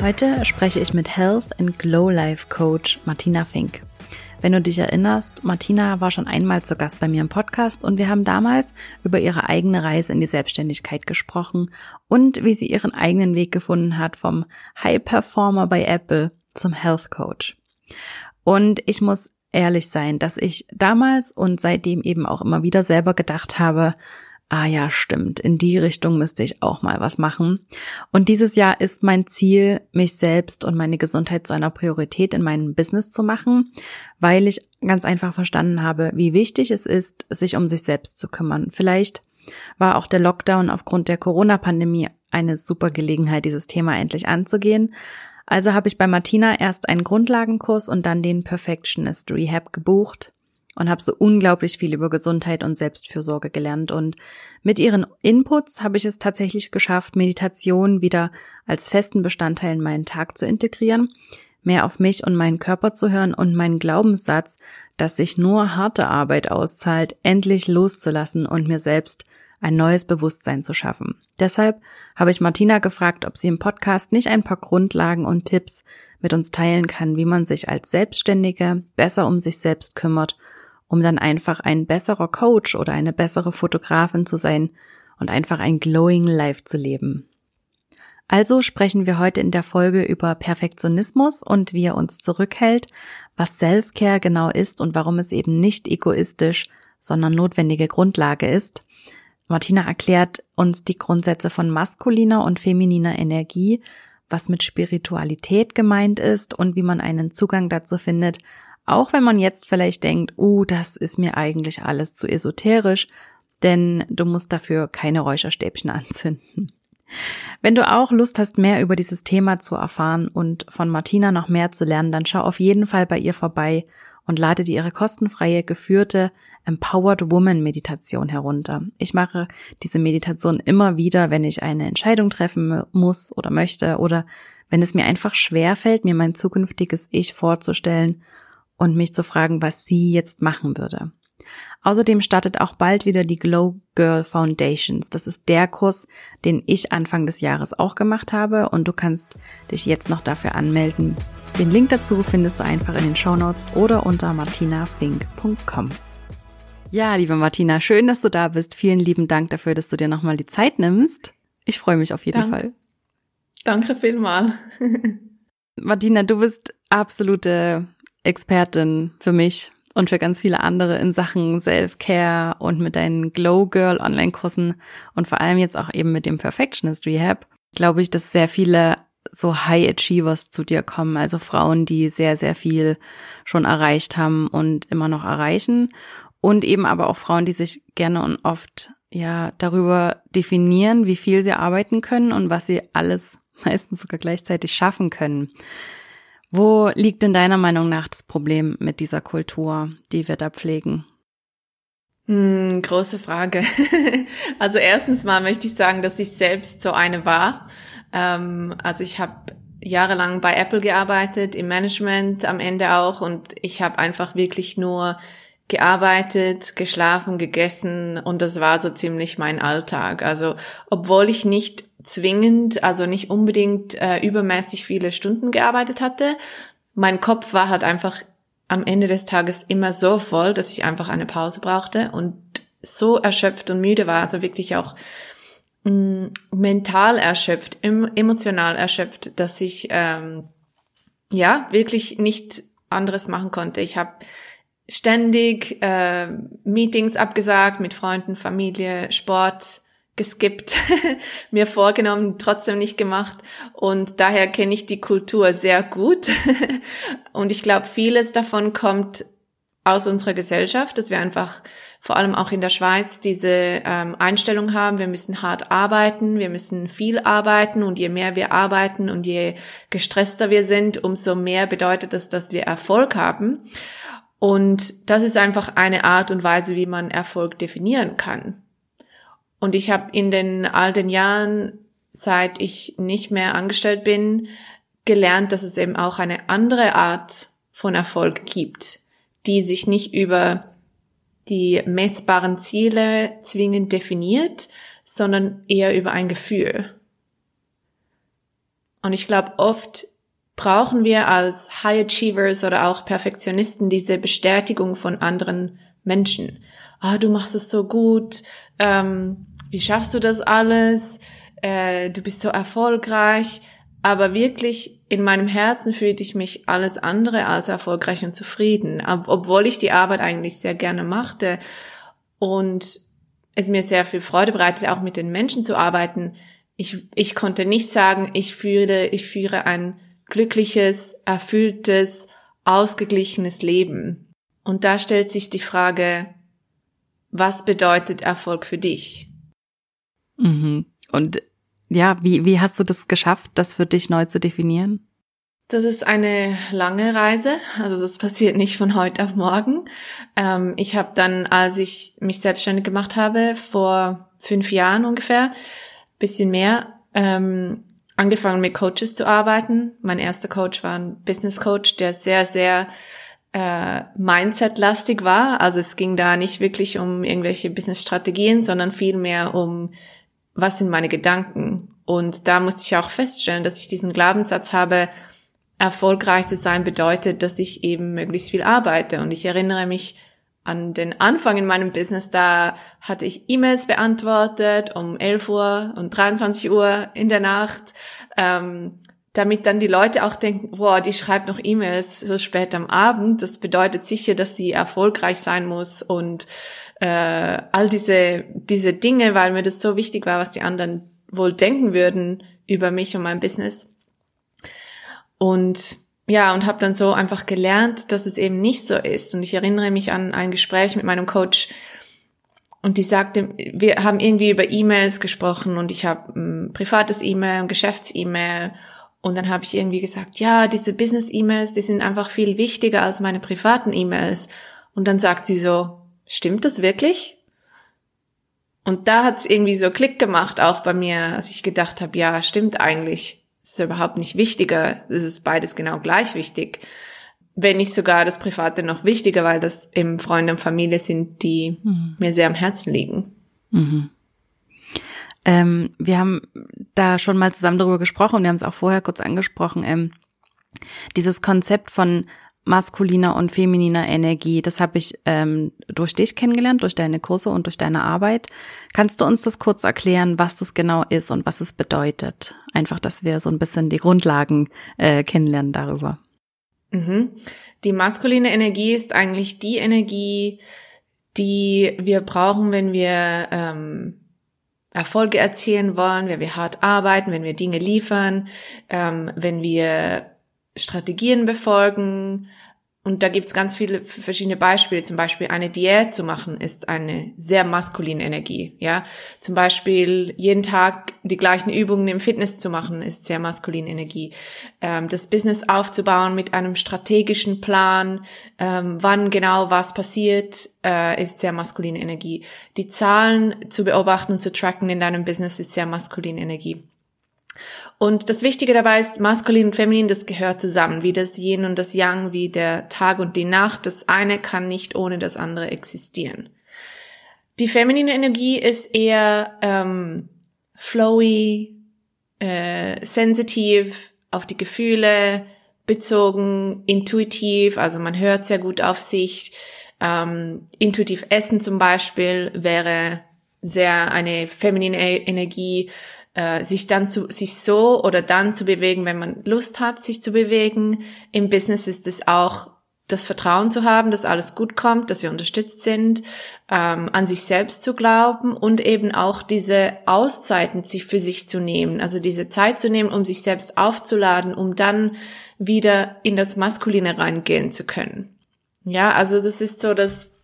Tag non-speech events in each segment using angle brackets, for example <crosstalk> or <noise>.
Heute spreche ich mit Health and Glow Life Coach Martina Fink. Wenn du dich erinnerst, Martina war schon einmal zu Gast bei mir im Podcast und wir haben damals über ihre eigene Reise in die Selbstständigkeit gesprochen und wie sie ihren eigenen Weg gefunden hat vom High Performer bei Apple zum Health Coach. Und ich muss ehrlich sein, dass ich damals und seitdem eben auch immer wieder selber gedacht habe, ah ja, stimmt, in die Richtung müsste ich auch mal was machen. Und dieses Jahr ist mein Ziel, mich selbst und meine Gesundheit zu einer Priorität in meinem Business zu machen, weil ich ganz einfach verstanden habe, wie wichtig es ist, sich um sich selbst zu kümmern. Vielleicht war auch der Lockdown aufgrund der Corona-Pandemie eine super Gelegenheit, dieses Thema endlich anzugehen. Also habe ich bei Martina erst einen Grundlagenkurs und dann den Perfectionist Rehab gebucht und habe so unglaublich viel über Gesundheit und Selbstfürsorge gelernt. Und mit ihren Inputs habe ich es tatsächlich geschafft, Meditation wieder als festen Bestandteil in meinen Tag zu integrieren, mehr auf mich und meinen Körper zu hören und meinen Glaubenssatz, dass sich nur harte Arbeit auszahlt, endlich loszulassen und mir selbst ein neues Bewusstsein zu schaffen. Deshalb habe ich Martina gefragt, ob sie im Podcast nicht ein paar Grundlagen und Tipps mit uns teilen kann, wie man sich als Selbstständige besser um sich selbst kümmert um dann einfach ein besserer Coach oder eine bessere Fotografin zu sein und einfach ein glowing Life zu leben. Also sprechen wir heute in der Folge über Perfektionismus und wie er uns zurückhält, was Self-Care genau ist und warum es eben nicht egoistisch, sondern notwendige Grundlage ist. Martina erklärt uns die Grundsätze von maskuliner und femininer Energie, was mit Spiritualität gemeint ist und wie man einen Zugang dazu findet, auch wenn man jetzt vielleicht denkt, uh, das ist mir eigentlich alles zu esoterisch, denn du musst dafür keine Räucherstäbchen <laughs> anzünden. Wenn du auch Lust hast, mehr über dieses Thema zu erfahren und von Martina noch mehr zu lernen, dann schau auf jeden Fall bei ihr vorbei und lade dir ihre kostenfreie geführte Empowered Woman Meditation herunter. Ich mache diese Meditation immer wieder, wenn ich eine Entscheidung treffen muss oder möchte oder wenn es mir einfach schwer fällt, mir mein zukünftiges Ich vorzustellen und mich zu fragen, was sie jetzt machen würde. Außerdem startet auch bald wieder die Glow Girl Foundations. Das ist der Kurs, den ich Anfang des Jahres auch gemacht habe und du kannst dich jetzt noch dafür anmelden. Den Link dazu findest du einfach in den Show Notes oder unter martinafink.com. Ja, liebe Martina, schön, dass du da bist. Vielen lieben Dank dafür, dass du dir nochmal die Zeit nimmst. Ich freue mich auf jeden Dank. Fall. Danke vielmal. <laughs> Martina, du bist absolute Expertin für mich und für ganz viele andere in Sachen Self-Care und mit deinen Glow Girl Online-Kursen und vor allem jetzt auch eben mit dem Perfectionist Rehab, glaube ich, dass sehr viele so High Achievers zu dir kommen, also Frauen, die sehr, sehr viel schon erreicht haben und immer noch erreichen und eben aber auch Frauen, die sich gerne und oft ja darüber definieren, wie viel sie arbeiten können und was sie alles meistens sogar gleichzeitig schaffen können. Wo liegt in deiner Meinung nach das Problem mit dieser Kultur, die wir da pflegen? Hm, große Frage. <laughs> also erstens mal möchte ich sagen, dass ich selbst so eine war. Ähm, also ich habe jahrelang bei Apple gearbeitet, im Management am Ende auch und ich habe einfach wirklich nur gearbeitet, geschlafen, gegessen und das war so ziemlich mein Alltag. Also obwohl ich nicht zwingend, also nicht unbedingt äh, übermäßig viele Stunden gearbeitet hatte, mein Kopf war halt einfach am Ende des Tages immer so voll, dass ich einfach eine Pause brauchte und so erschöpft und müde war, also wirklich auch mh, mm, mental erschöpft, em emotional erschöpft, dass ich ähm, ja wirklich nicht anderes machen konnte. Ich habe ständig äh, Meetings abgesagt mit Freunden, Familie, Sport geskippt, <laughs> mir vorgenommen, trotzdem nicht gemacht. Und daher kenne ich die Kultur sehr gut. <laughs> und ich glaube, vieles davon kommt aus unserer Gesellschaft, dass wir einfach vor allem auch in der Schweiz diese ähm, Einstellung haben, wir müssen hart arbeiten, wir müssen viel arbeiten und je mehr wir arbeiten und je gestresster wir sind, umso mehr bedeutet das, dass wir Erfolg haben. Und das ist einfach eine Art und Weise, wie man Erfolg definieren kann. Und ich habe in den all den Jahren, seit ich nicht mehr angestellt bin, gelernt, dass es eben auch eine andere Art von Erfolg gibt, die sich nicht über die messbaren Ziele zwingend definiert, sondern eher über ein Gefühl. Und ich glaube, oft brauchen wir als High Achievers oder auch Perfektionisten diese Bestätigung von anderen Menschen. Ah, du machst es so gut, ähm, wie schaffst du das alles? Äh, du bist so erfolgreich. Aber wirklich in meinem Herzen fühlte ich mich alles andere als erfolgreich und zufrieden, obwohl ich die Arbeit eigentlich sehr gerne machte und es mir sehr viel Freude bereitet, auch mit den Menschen zu arbeiten. Ich, ich konnte nicht sagen, ich führe, ich führe ein glückliches, erfülltes, ausgeglichenes Leben. Und da stellt sich die Frage, was bedeutet Erfolg für dich? Mhm. Und ja, wie, wie hast du das geschafft, das für dich neu zu definieren? Das ist eine lange Reise, also das passiert nicht von heute auf morgen. Ähm, ich habe dann, als ich mich selbstständig gemacht habe, vor fünf Jahren ungefähr, bisschen mehr, ähm, angefangen mit Coaches zu arbeiten. Mein erster Coach war ein Business Coach, der sehr, sehr äh, Mindset-lastig war. Also es ging da nicht wirklich um irgendwelche Business-Strategien, sondern vielmehr um was sind meine Gedanken? Und da musste ich auch feststellen, dass ich diesen Glaubenssatz habe, erfolgreich zu sein bedeutet, dass ich eben möglichst viel arbeite. Und ich erinnere mich an den Anfang in meinem Business, da hatte ich E-Mails beantwortet um 11 Uhr und 23 Uhr in der Nacht, ähm, damit dann die Leute auch denken, boah, die schreibt noch E-Mails so spät am Abend. Das bedeutet sicher, dass sie erfolgreich sein muss und äh, all diese, diese Dinge, weil mir das so wichtig war, was die anderen wohl denken würden über mich und mein Business. Und ja, und habe dann so einfach gelernt, dass es eben nicht so ist. Und ich erinnere mich an ein Gespräch mit meinem Coach, und die sagte, wir haben irgendwie über E-Mails gesprochen und ich habe ein privates E-Mail, ein Geschäfts-E-Mail. Und dann habe ich irgendwie gesagt, ja, diese Business-E-Mails, die sind einfach viel wichtiger als meine privaten E-Mails. Und dann sagt sie so, stimmt das wirklich? Und da hat es irgendwie so Klick gemacht, auch bei mir, als ich gedacht habe, ja, stimmt eigentlich. Es ist überhaupt nicht wichtiger. Es ist beides genau gleich wichtig. Wenn nicht sogar das Private noch wichtiger, weil das eben Freunde und Familie sind, die mhm. mir sehr am Herzen liegen. Mhm. Ähm, wir haben da schon mal zusammen darüber gesprochen, wir haben es auch vorher kurz angesprochen. Ähm, dieses Konzept von maskuliner und femininer Energie. Das habe ich ähm, durch dich kennengelernt, durch deine Kurse und durch deine Arbeit. Kannst du uns das kurz erklären, was das genau ist und was es bedeutet? Einfach, dass wir so ein bisschen die Grundlagen äh, kennenlernen darüber. Mhm. Die maskuline Energie ist eigentlich die Energie, die wir brauchen, wenn wir ähm, Erfolge erzielen wollen, wenn wir hart arbeiten, wenn wir Dinge liefern, ähm, wenn wir Strategien befolgen. Und da gibt's ganz viele verschiedene Beispiele. Zum Beispiel eine Diät zu machen ist eine sehr maskuline Energie. Ja, zum Beispiel jeden Tag die gleichen Übungen im Fitness zu machen ist sehr maskuline Energie. Ähm, das Business aufzubauen mit einem strategischen Plan, ähm, wann genau was passiert, äh, ist sehr maskuline Energie. Die Zahlen zu beobachten und zu tracken in deinem Business ist sehr maskuline Energie. Und das Wichtige dabei ist, maskulin und feminin, das gehört zusammen, wie das Yin und das Yang, wie der Tag und die Nacht. Das eine kann nicht ohne das andere existieren. Die feminine Energie ist eher ähm, flowy, äh, sensitiv, auf die Gefühle bezogen, intuitiv, also man hört sehr gut auf sich. Ähm, intuitiv essen zum Beispiel wäre sehr eine feminine Energie, äh, sich dann zu, sich so oder dann zu bewegen, wenn man Lust hat, sich zu bewegen. Im Business ist es auch das Vertrauen zu haben, dass alles gut kommt, dass wir unterstützt sind, ähm, an sich selbst zu glauben und eben auch diese Auszeiten sich für sich zu nehmen, also diese Zeit zu nehmen, um sich selbst aufzuladen, um dann wieder in das Maskuline reingehen zu können. Ja, also das ist so das,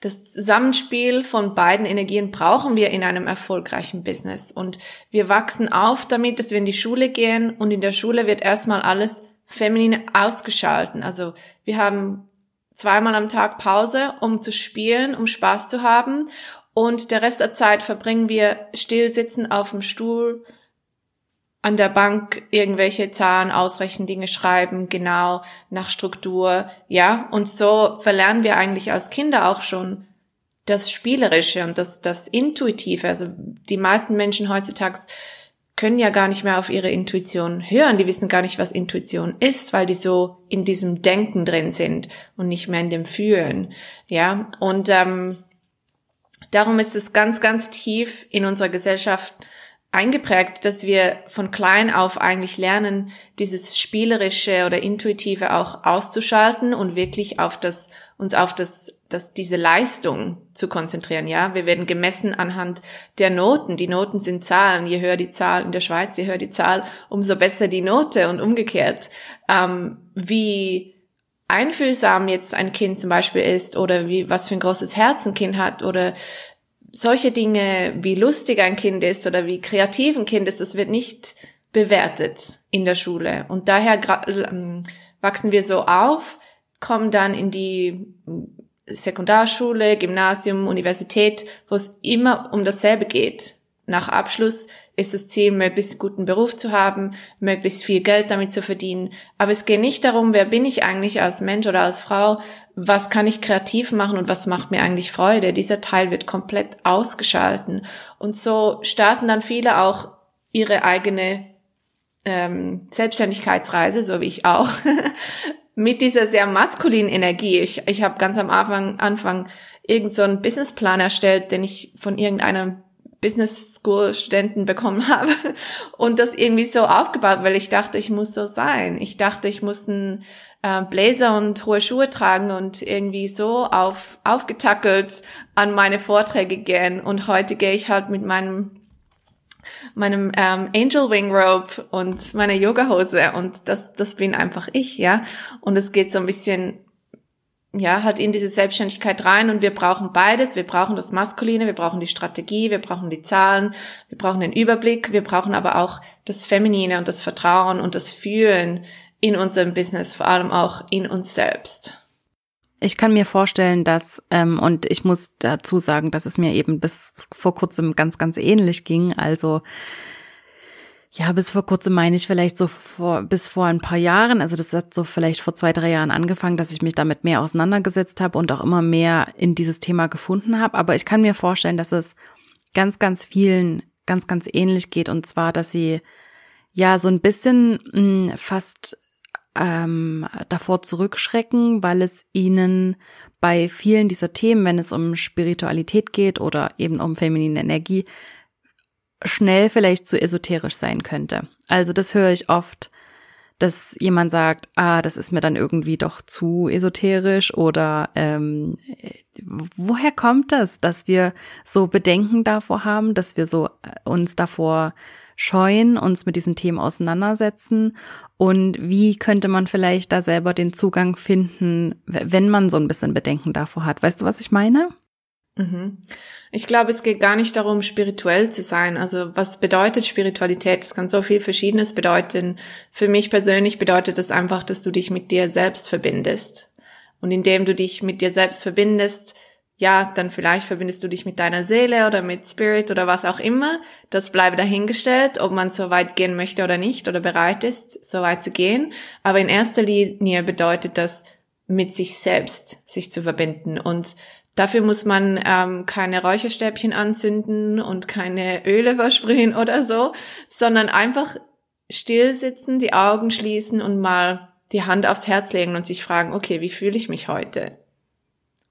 das Zusammenspiel von beiden Energien brauchen wir in einem erfolgreichen Business. Und wir wachsen auf damit, dass wir in die Schule gehen und in der Schule wird erstmal alles feminin ausgeschalten. Also wir haben zweimal am Tag Pause, um zu spielen, um Spaß zu haben. Und der Rest der Zeit verbringen wir still sitzen auf dem Stuhl, an der Bank irgendwelche Zahlen ausrechnen, Dinge schreiben, genau nach Struktur, ja. Und so verlernen wir eigentlich als Kinder auch schon das Spielerische und das, das Intuitive. Also die meisten Menschen heutzutage können ja gar nicht mehr auf ihre Intuition hören. Die wissen gar nicht, was Intuition ist, weil die so in diesem Denken drin sind und nicht mehr in dem Fühlen. Ja, und ähm, darum ist es ganz, ganz tief in unserer Gesellschaft eingeprägt, dass wir von klein auf eigentlich lernen, dieses spielerische oder intuitive auch auszuschalten und wirklich auf das uns auf das das diese Leistung zu konzentrieren, ja? Wir werden gemessen anhand der Noten. Die Noten sind Zahlen. Je höher die Zahl in der Schweiz, je höher die Zahl, umso besser die Note und umgekehrt. Ähm, wie einfühlsam jetzt ein Kind zum Beispiel ist oder wie was für ein großes Herz ein Kind hat oder solche Dinge, wie lustig ein Kind ist oder wie kreativ ein Kind ist, das wird nicht bewertet in der Schule. Und daher ähm, wachsen wir so auf, kommen dann in die Sekundarschule, Gymnasium, Universität, wo es immer um dasselbe geht. Nach Abschluss ist das Ziel, möglichst guten Beruf zu haben, möglichst viel Geld damit zu verdienen. Aber es geht nicht darum, wer bin ich eigentlich als Mensch oder als Frau, was kann ich kreativ machen und was macht mir eigentlich Freude. Dieser Teil wird komplett ausgeschalten. Und so starten dann viele auch ihre eigene ähm, Selbstständigkeitsreise, so wie ich auch, <laughs> mit dieser sehr maskulinen Energie. Ich, ich habe ganz am Anfang, Anfang irgend so einen Businessplan erstellt, den ich von irgendeinem Business School Studenten bekommen <laughs> habe und das irgendwie so aufgebaut, weil ich dachte, ich muss so sein. Ich dachte, ich muss einen äh, Blazer und hohe Schuhe tragen und irgendwie so auf, aufgetackelt an meine Vorträge gehen. Und heute gehe ich halt mit meinem meinem ähm, Angel Wing Rope und meiner Yoga-Hose und das, das bin einfach ich, ja. Und es geht so ein bisschen ja, halt in diese Selbstständigkeit rein und wir brauchen beides. Wir brauchen das Maskuline, wir brauchen die Strategie, wir brauchen die Zahlen, wir brauchen den Überblick, wir brauchen aber auch das Feminine und das Vertrauen und das Fühlen in unserem Business, vor allem auch in uns selbst. Ich kann mir vorstellen, dass, ähm, und ich muss dazu sagen, dass es mir eben bis vor kurzem ganz, ganz ähnlich ging. Also ja, bis vor kurzem meine ich vielleicht so vor, bis vor ein paar Jahren, also das hat so vielleicht vor zwei, drei Jahren angefangen, dass ich mich damit mehr auseinandergesetzt habe und auch immer mehr in dieses Thema gefunden habe. Aber ich kann mir vorstellen, dass es ganz, ganz vielen ganz, ganz ähnlich geht und zwar, dass sie ja so ein bisschen mh, hm, fast ähm, davor zurückschrecken, weil es ihnen bei vielen dieser Themen, wenn es um Spiritualität geht oder eben um feminine Energie, schnell vielleicht zu esoterisch sein könnte. Also das höre ich oft, dass jemand sagt, ah, das ist mir dann irgendwie doch zu esoterisch oder ähm, woher kommt das, dass wir so Bedenken davor haben, dass wir so äh, uns davor scheuen, uns mit diesen Themen auseinandersetzen und wie könnte man vielleicht da selber den Zugang finden, wenn man so ein bisschen Bedenken davor hat. Weißt du, was ich meine? Mhm. Ich glaube, es geht gar nicht darum, spirituell zu sein. Also was bedeutet Spiritualität? Es kann so viel Verschiedenes bedeuten. Für mich persönlich bedeutet das einfach, dass du dich mit dir selbst verbindest. Und indem du dich mit dir selbst verbindest, ja, dann vielleicht verbindest du dich mit deiner Seele oder mit Spirit oder was auch immer. Das bleibe dahingestellt, ob man so weit gehen möchte oder nicht oder bereit ist, so weit zu gehen. Aber in erster Linie bedeutet das, mit sich selbst sich zu verbinden. Und dafür muss man ähm, keine Räucherstäbchen anzünden und keine Öle versprühen <laughs> oder so, sondern einfach still sitzen, die Augen schließen und mal die Hand aufs Herz legen und sich fragen, okay, wie fühle ich mich heute?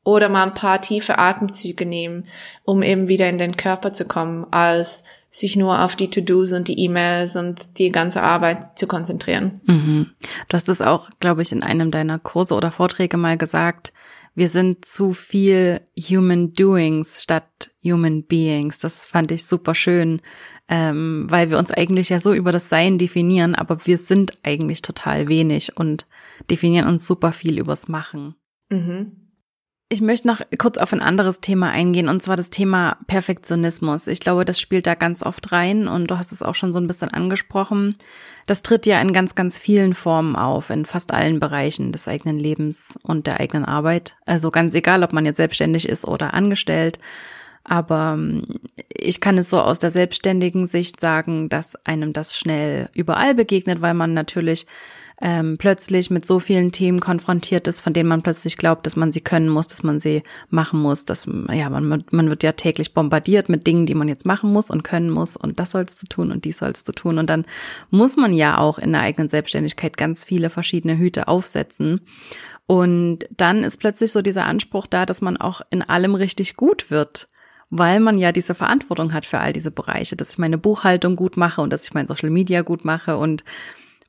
Oder mal ein paar tiefe Atemzüge nehmen, um eben wieder in den Körper zu kommen, als sich nur auf die To-Dos und die E-Mails und die ganze Arbeit zu konzentrieren. Mhm. Du hast es auch, glaube ich, in einem deiner Kurse oder Vorträge mal gesagt, wir sind zu viel Human Doings statt Human Beings. Das fand ich super schön, ähm, weil wir uns eigentlich ja so über das Sein definieren, aber wir sind eigentlich total wenig und definieren uns super viel übers Machen. Mhm. Ich möchte noch kurz auf ein anderes Thema eingehen, und zwar das Thema Perfektionismus. Ich glaube, das spielt da ganz oft rein und du hast es auch schon so ein bisschen angesprochen. Das tritt ja in ganz, ganz vielen Formen auf, in fast allen Bereichen des eigenen Lebens und der eigenen Arbeit. Also ganz egal, ob man jetzt selbstständig ist oder angestellt. Aber ähm, ich kann es so aus der selbstständigen Sicht sagen, dass einem das schnell überall begegnet, weil man natürlich ähm, plötzlich mit so vielen Themen konfrontiert ist, von denen man plötzlich glaubt, dass man sie können muss, dass man sie machen muss, dass ja man, man wird ja täglich bombardiert mit Dingen, die man jetzt machen muss und können muss und das sollst du tun und dies sollst du tun. Und dann muss man ja auch in der eigenen Selbstständigkeit ganz viele verschiedene Hüte aufsetzen. Und dann ist plötzlich so dieser Anspruch da, dass man auch in allem richtig gut wird weil man ja diese Verantwortung hat für all diese Bereiche, dass ich meine Buchhaltung gut mache und dass ich mein Social Media gut mache und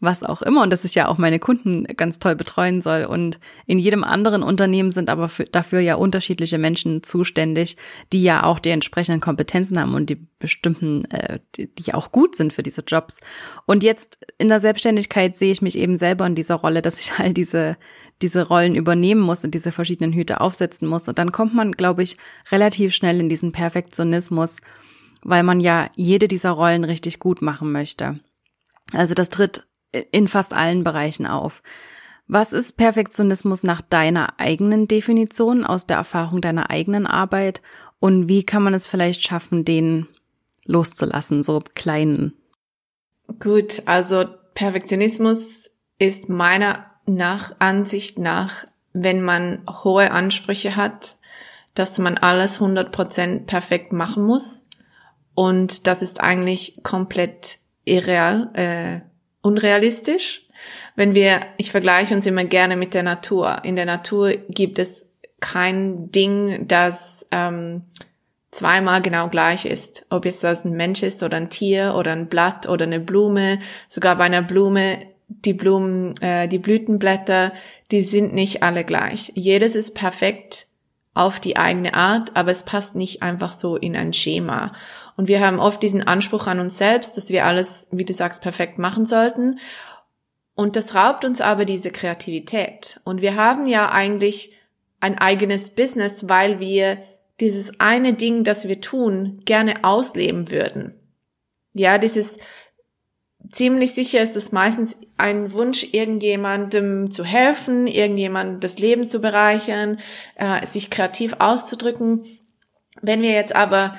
was auch immer und dass ich ja auch meine Kunden ganz toll betreuen soll. Und in jedem anderen Unternehmen sind aber für, dafür ja unterschiedliche Menschen zuständig, die ja auch die entsprechenden Kompetenzen haben und die bestimmten, äh, die, die auch gut sind für diese Jobs. Und jetzt in der Selbstständigkeit sehe ich mich eben selber in dieser Rolle, dass ich all diese diese Rollen übernehmen muss und diese verschiedenen Hüte aufsetzen muss. Und dann kommt man, glaube ich, relativ schnell in diesen Perfektionismus, weil man ja jede dieser Rollen richtig gut machen möchte. Also das tritt in fast allen Bereichen auf. Was ist Perfektionismus nach deiner eigenen Definition, aus der Erfahrung deiner eigenen Arbeit? Und wie kann man es vielleicht schaffen, den loszulassen, so kleinen? Gut, also Perfektionismus ist meiner nach Ansicht nach, wenn man hohe Ansprüche hat, dass man alles 100% perfekt machen muss. Und das ist eigentlich komplett irreal, äh, unrealistisch. Wenn wir, ich vergleiche uns immer gerne mit der Natur. In der Natur gibt es kein Ding, das ähm, zweimal genau gleich ist. Ob jetzt das ein Mensch ist oder ein Tier oder ein Blatt oder eine Blume. Sogar bei einer Blume, die Blumen, äh, die Blütenblätter, die sind nicht alle gleich. Jedes ist perfekt auf die eigene Art, aber es passt nicht einfach so in ein Schema. Und wir haben oft diesen Anspruch an uns selbst, dass wir alles, wie du sagst, perfekt machen sollten. Und das raubt uns aber diese Kreativität. Und wir haben ja eigentlich ein eigenes Business, weil wir dieses eine Ding, das wir tun, gerne ausleben würden. Ja, dieses ziemlich sicher ist es meistens ein Wunsch, irgendjemandem zu helfen, irgendjemandem das Leben zu bereichern, äh, sich kreativ auszudrücken. Wenn wir jetzt aber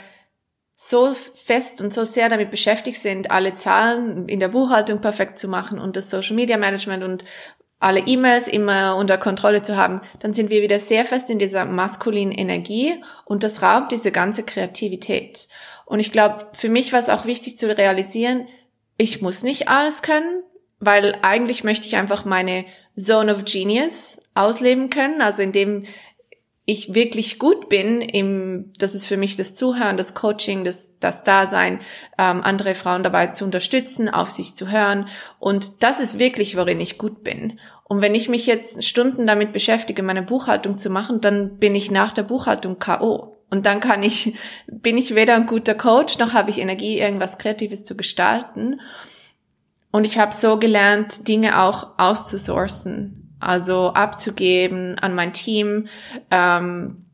so fest und so sehr damit beschäftigt sind, alle Zahlen in der Buchhaltung perfekt zu machen und das Social Media Management und alle E-Mails immer unter Kontrolle zu haben, dann sind wir wieder sehr fest in dieser maskulinen Energie und das raubt diese ganze Kreativität. Und ich glaube, für mich war es auch wichtig zu realisieren, ich muss nicht alles können, weil eigentlich möchte ich einfach meine Zone of Genius ausleben können, also indem ich wirklich gut bin, im, das ist für mich das Zuhören, das Coaching, das, das Dasein, ähm, andere Frauen dabei zu unterstützen, auf sich zu hören. Und das ist wirklich, worin ich gut bin. Und wenn ich mich jetzt Stunden damit beschäftige, meine Buchhaltung zu machen, dann bin ich nach der Buchhaltung K.O. Und dann kann ich, bin ich weder ein guter Coach, noch habe ich Energie, irgendwas Kreatives zu gestalten. Und ich habe so gelernt, Dinge auch auszusourcen, also abzugeben an mein Team. Ähm,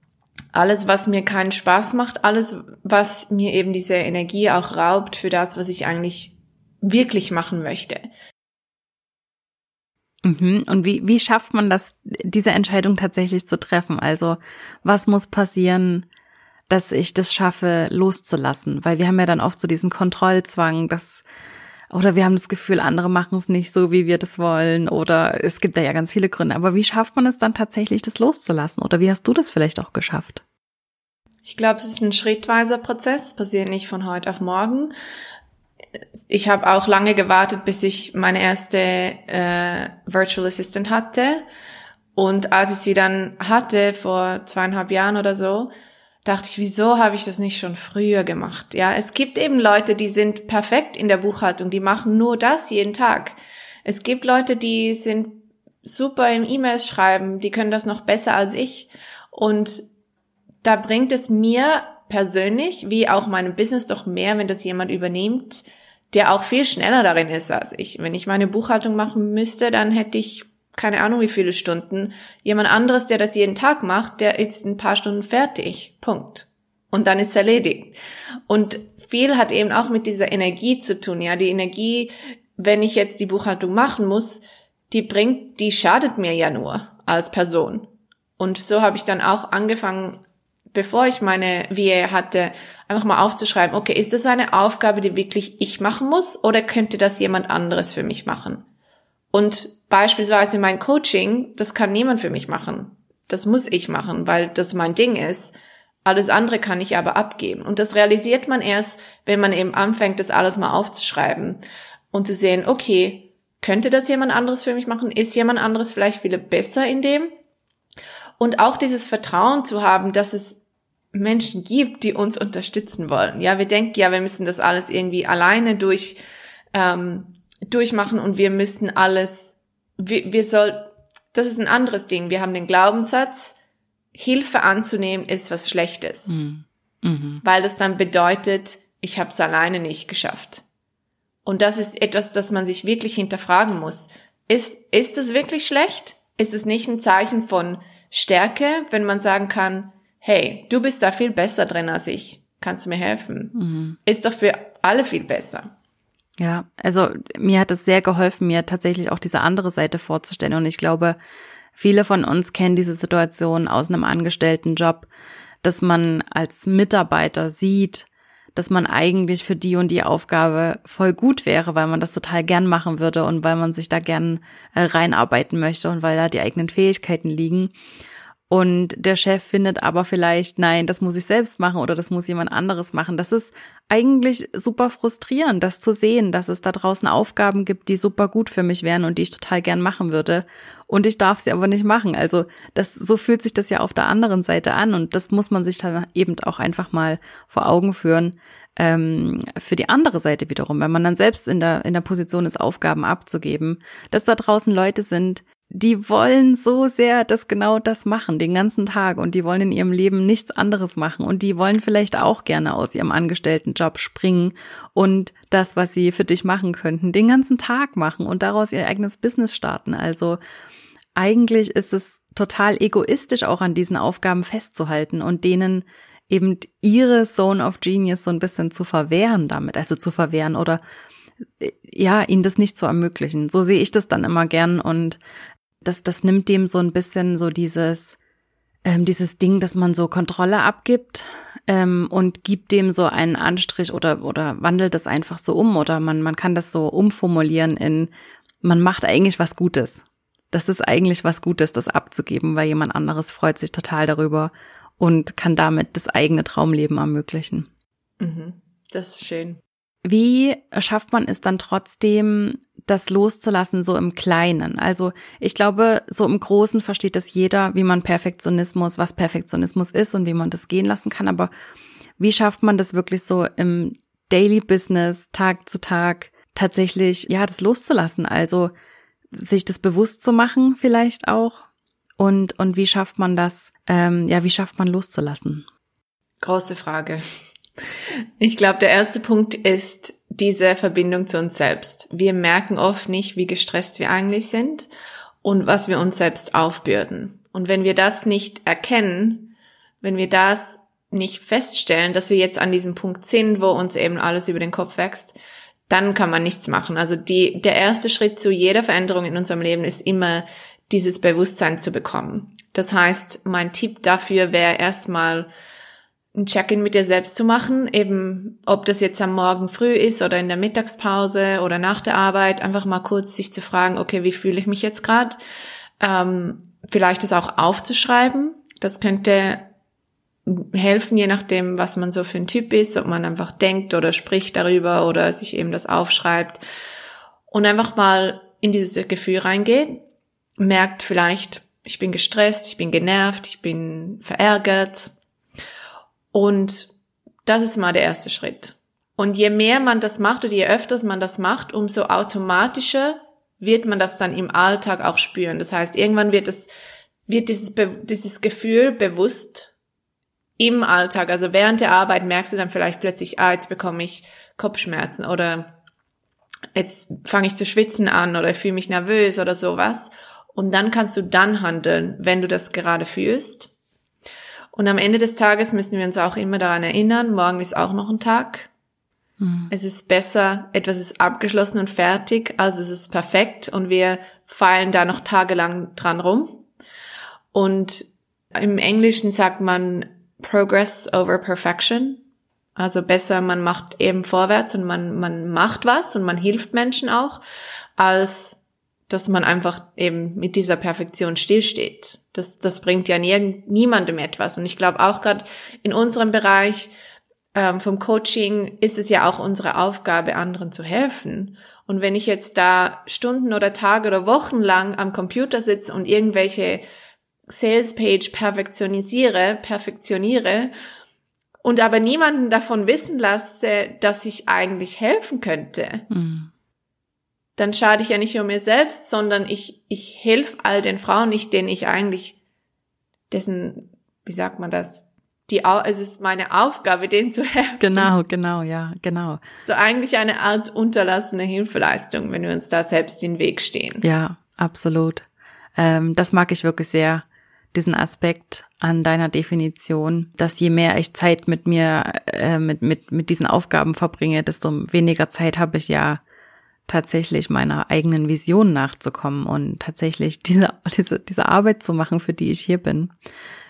alles, was mir keinen Spaß macht, alles, was mir eben diese Energie auch raubt für das, was ich eigentlich wirklich machen möchte. Mhm. Und wie, wie schafft man das, diese Entscheidung tatsächlich zu treffen? Also was muss passieren, dass ich das schaffe, loszulassen? Weil wir haben ja dann oft so diesen Kontrollzwang, dass oder wir haben das Gefühl, andere machen es nicht so, wie wir das wollen. Oder es gibt da ja ganz viele Gründe. Aber wie schafft man es dann tatsächlich, das loszulassen? Oder wie hast du das vielleicht auch geschafft? Ich glaube, es ist ein schrittweiser Prozess, passiert nicht von heute auf morgen. Ich habe auch lange gewartet, bis ich meine erste äh, Virtual Assistant hatte. Und als ich sie dann hatte, vor zweieinhalb Jahren oder so, dachte ich, wieso habe ich das nicht schon früher gemacht? Ja, es gibt eben Leute, die sind perfekt in der Buchhaltung, die machen nur das jeden Tag. Es gibt Leute, die sind super im E-Mails schreiben, die können das noch besser als ich. Und da bringt es mir persönlich, wie auch meinem Business doch mehr, wenn das jemand übernimmt, der auch viel schneller darin ist als ich. Wenn ich meine Buchhaltung machen müsste, dann hätte ich keine Ahnung wie viele Stunden. Jemand anderes, der das jeden Tag macht, der ist ein paar Stunden fertig. Punkt. Und dann ist erledigt. Und viel hat eben auch mit dieser Energie zu tun. Ja, die Energie, wenn ich jetzt die Buchhaltung machen muss, die bringt, die schadet mir ja nur als Person. Und so habe ich dann auch angefangen, bevor ich meine VA hatte, einfach mal aufzuschreiben, okay, ist das eine Aufgabe, die wirklich ich machen muss oder könnte das jemand anderes für mich machen? Und beispielsweise mein Coaching, das kann niemand für mich machen. Das muss ich machen, weil das mein Ding ist. Alles andere kann ich aber abgeben. Und das realisiert man erst, wenn man eben anfängt, das alles mal aufzuschreiben und zu sehen, okay, könnte das jemand anderes für mich machen? Ist jemand anderes vielleicht viel besser in dem? Und auch dieses Vertrauen zu haben, dass es Menschen gibt, die uns unterstützen wollen. Ja, wir denken ja, wir müssen das alles irgendwie alleine durch ähm, durchmachen und wir müssten alles, wir, wir soll, das ist ein anderes Ding. Wir haben den Glaubenssatz, Hilfe anzunehmen ist was Schlechtes. Mhm. Mhm. Weil das dann bedeutet, ich habe es alleine nicht geschafft. Und das ist etwas, das man sich wirklich hinterfragen muss. Ist, ist es wirklich schlecht? Ist es nicht ein Zeichen von Stärke, wenn man sagen kann, hey, du bist da viel besser drin als ich. Kannst du mir helfen? Mhm. Ist doch für alle viel besser. Ja, also mir hat es sehr geholfen, mir tatsächlich auch diese andere Seite vorzustellen. Und ich glaube, viele von uns kennen diese Situation aus einem angestellten Job, dass man als Mitarbeiter sieht, dass man eigentlich für die und die Aufgabe voll gut wäre, weil man das total gern machen würde und weil man sich da gern äh, reinarbeiten möchte und weil da die eigenen Fähigkeiten liegen. Und der Chef findet aber vielleicht, nein, das muss ich selbst machen oder das muss jemand anderes machen. Das ist eigentlich super frustrierend, das zu sehen, dass es da draußen Aufgaben gibt, die super gut für mich wären und die ich total gern machen würde. Und ich darf sie aber nicht machen. Also das, so fühlt sich das ja auf der anderen Seite an. Und das muss man sich dann eben auch einfach mal vor Augen führen, ähm, für die andere Seite wiederum, wenn man dann selbst in der, in der Position ist, Aufgaben abzugeben, dass da draußen Leute sind, die wollen so sehr das genau das machen, den ganzen Tag und die wollen in ihrem Leben nichts anderes machen und die wollen vielleicht auch gerne aus ihrem angestellten Job springen und das, was sie für dich machen könnten, den ganzen Tag machen und daraus ihr eigenes Business starten. Also eigentlich ist es total egoistisch auch an diesen Aufgaben festzuhalten und denen eben ihre Zone of Genius so ein bisschen zu verwehren damit, also zu verwehren oder ja, ihnen das nicht zu ermöglichen. So sehe ich das dann immer gern und das, das nimmt dem so ein bisschen so dieses, ähm, dieses Ding, dass man so Kontrolle abgibt ähm, und gibt dem so einen Anstrich oder, oder wandelt das einfach so um oder man, man kann das so umformulieren in, man macht eigentlich was Gutes. Das ist eigentlich was Gutes, das abzugeben, weil jemand anderes freut sich total darüber und kann damit das eigene Traumleben ermöglichen. Mhm. Das ist schön. Wie schafft man es dann trotzdem, das loszulassen, so im Kleinen? Also ich glaube, so im Großen versteht das jeder, wie man Perfektionismus, was Perfektionismus ist und wie man das gehen lassen kann. Aber wie schafft man das wirklich so im Daily Business, Tag zu Tag, tatsächlich, ja, das loszulassen? Also sich das bewusst zu machen vielleicht auch. Und, und wie schafft man das, ähm, ja, wie schafft man loszulassen? Große Frage. Ich glaube, der erste Punkt ist diese Verbindung zu uns selbst. Wir merken oft nicht, wie gestresst wir eigentlich sind und was wir uns selbst aufbürden. Und wenn wir das nicht erkennen, wenn wir das nicht feststellen, dass wir jetzt an diesem Punkt sind, wo uns eben alles über den Kopf wächst, dann kann man nichts machen. Also die, der erste Schritt zu jeder Veränderung in unserem Leben ist immer dieses Bewusstsein zu bekommen. Das heißt, mein Tipp dafür wäre erstmal ein Check-in mit dir selbst zu machen, eben ob das jetzt am Morgen früh ist oder in der Mittagspause oder nach der Arbeit, einfach mal kurz sich zu fragen, okay, wie fühle ich mich jetzt gerade? Ähm, vielleicht das auch aufzuschreiben. Das könnte helfen, je nachdem, was man so für ein Typ ist, ob man einfach denkt oder spricht darüber oder sich eben das aufschreibt und einfach mal in dieses Gefühl reingeht, merkt vielleicht, ich bin gestresst, ich bin genervt, ich bin verärgert und das ist mal der erste Schritt. Und je mehr man das macht oder je öfters man das macht, umso automatischer wird man das dann im Alltag auch spüren. Das heißt, irgendwann wird es, wird dieses, dieses Gefühl bewusst im Alltag, also während der Arbeit merkst du dann vielleicht plötzlich, ah, jetzt bekomme ich Kopfschmerzen oder jetzt fange ich zu schwitzen an oder fühle mich nervös oder sowas. Und dann kannst du dann handeln, wenn du das gerade fühlst. Und am Ende des Tages müssen wir uns auch immer daran erinnern, morgen ist auch noch ein Tag. Mhm. Es ist besser, etwas ist abgeschlossen und fertig, als es ist perfekt und wir feilen da noch tagelang dran rum. Und im Englischen sagt man Progress over Perfection. Also besser, man macht eben vorwärts und man, man macht was und man hilft Menschen auch, als dass man einfach eben mit dieser Perfektion stillsteht. Das, das bringt ja nie, niemandem etwas. Und ich glaube auch gerade in unserem Bereich ähm, vom Coaching ist es ja auch unsere Aufgabe, anderen zu helfen. Und wenn ich jetzt da Stunden oder Tage oder Wochen lang am Computer sitze und irgendwelche Salespage perfektionisiere, perfektioniere und aber niemanden davon wissen lasse, dass ich eigentlich helfen könnte, mhm. Dann schade ich ja nicht nur mir selbst, sondern ich, ich helfe all den Frauen nicht, denen ich eigentlich dessen, wie sagt man das? Die, es ist meine Aufgabe, denen zu helfen. Genau, genau, ja, genau. So eigentlich eine Art unterlassene Hilfeleistung, wenn wir uns da selbst in den Weg stehen. Ja, absolut. Ähm, das mag ich wirklich sehr diesen Aspekt an deiner Definition, dass je mehr ich Zeit mit mir, äh, mit, mit, mit diesen Aufgaben verbringe, desto weniger Zeit habe ich ja tatsächlich meiner eigenen Vision nachzukommen und tatsächlich diese, diese, diese Arbeit zu machen, für die ich hier bin.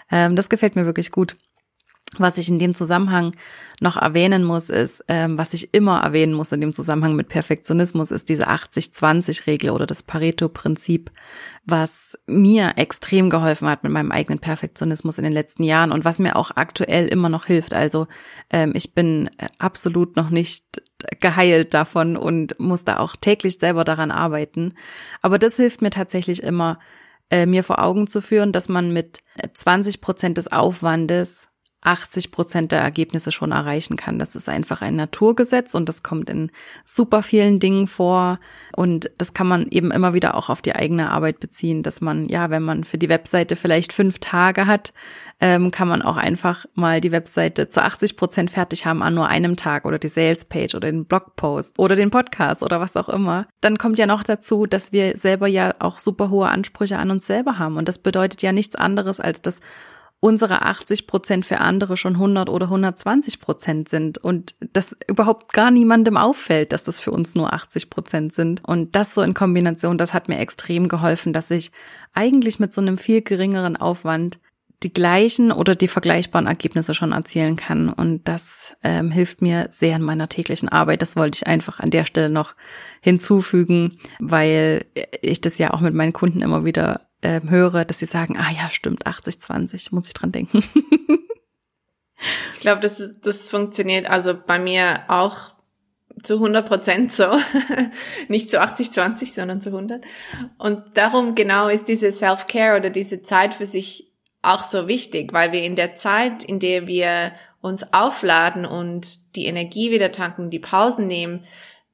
Ähm, das gefällt mir wirklich gut. Was ich in dem Zusammenhang noch erwähnen muss, ist, ähm, was ich immer erwähnen muss in dem Zusammenhang mit Perfektionismus, ist diese 80-20-Regel oder das Pareto-Prinzip, was mir extrem geholfen hat mit meinem eigenen Perfektionismus in den letzten Jahren und was mir auch aktuell immer noch hilft. Also ähm, ich bin absolut noch nicht geheilt davon und muss da auch täglich selber daran arbeiten. Aber das hilft mir tatsächlich immer, äh, mir vor Augen zu führen, dass man mit 20 Prozent des Aufwandes 80 Prozent der Ergebnisse schon erreichen kann. Das ist einfach ein Naturgesetz und das kommt in super vielen Dingen vor. Und das kann man eben immer wieder auch auf die eigene Arbeit beziehen, dass man, ja, wenn man für die Webseite vielleicht fünf Tage hat, ähm, kann man auch einfach mal die Webseite zu 80 Prozent fertig haben an nur einem Tag oder die Salespage oder den Blogpost oder den Podcast oder was auch immer. Dann kommt ja noch dazu, dass wir selber ja auch super hohe Ansprüche an uns selber haben. Und das bedeutet ja nichts anderes, als dass unsere 80 Prozent für andere schon 100 oder 120 Prozent sind und das überhaupt gar niemandem auffällt, dass das für uns nur 80 Prozent sind. Und das so in Kombination, das hat mir extrem geholfen, dass ich eigentlich mit so einem viel geringeren Aufwand die gleichen oder die vergleichbaren Ergebnisse schon erzielen kann. Und das ähm, hilft mir sehr in meiner täglichen Arbeit. Das wollte ich einfach an der Stelle noch hinzufügen, weil ich das ja auch mit meinen Kunden immer wieder äh, höre, dass sie sagen, ah ja, stimmt, 80, 20, muss ich dran denken. ich glaube, das, ist, das funktioniert also bei mir auch zu 100 Prozent so. <laughs> Nicht zu 80, 20, sondern zu 100. Und darum genau ist diese Self-Care oder diese Zeit für sich auch so wichtig, weil wir in der Zeit, in der wir uns aufladen und die Energie wieder tanken, die Pausen nehmen,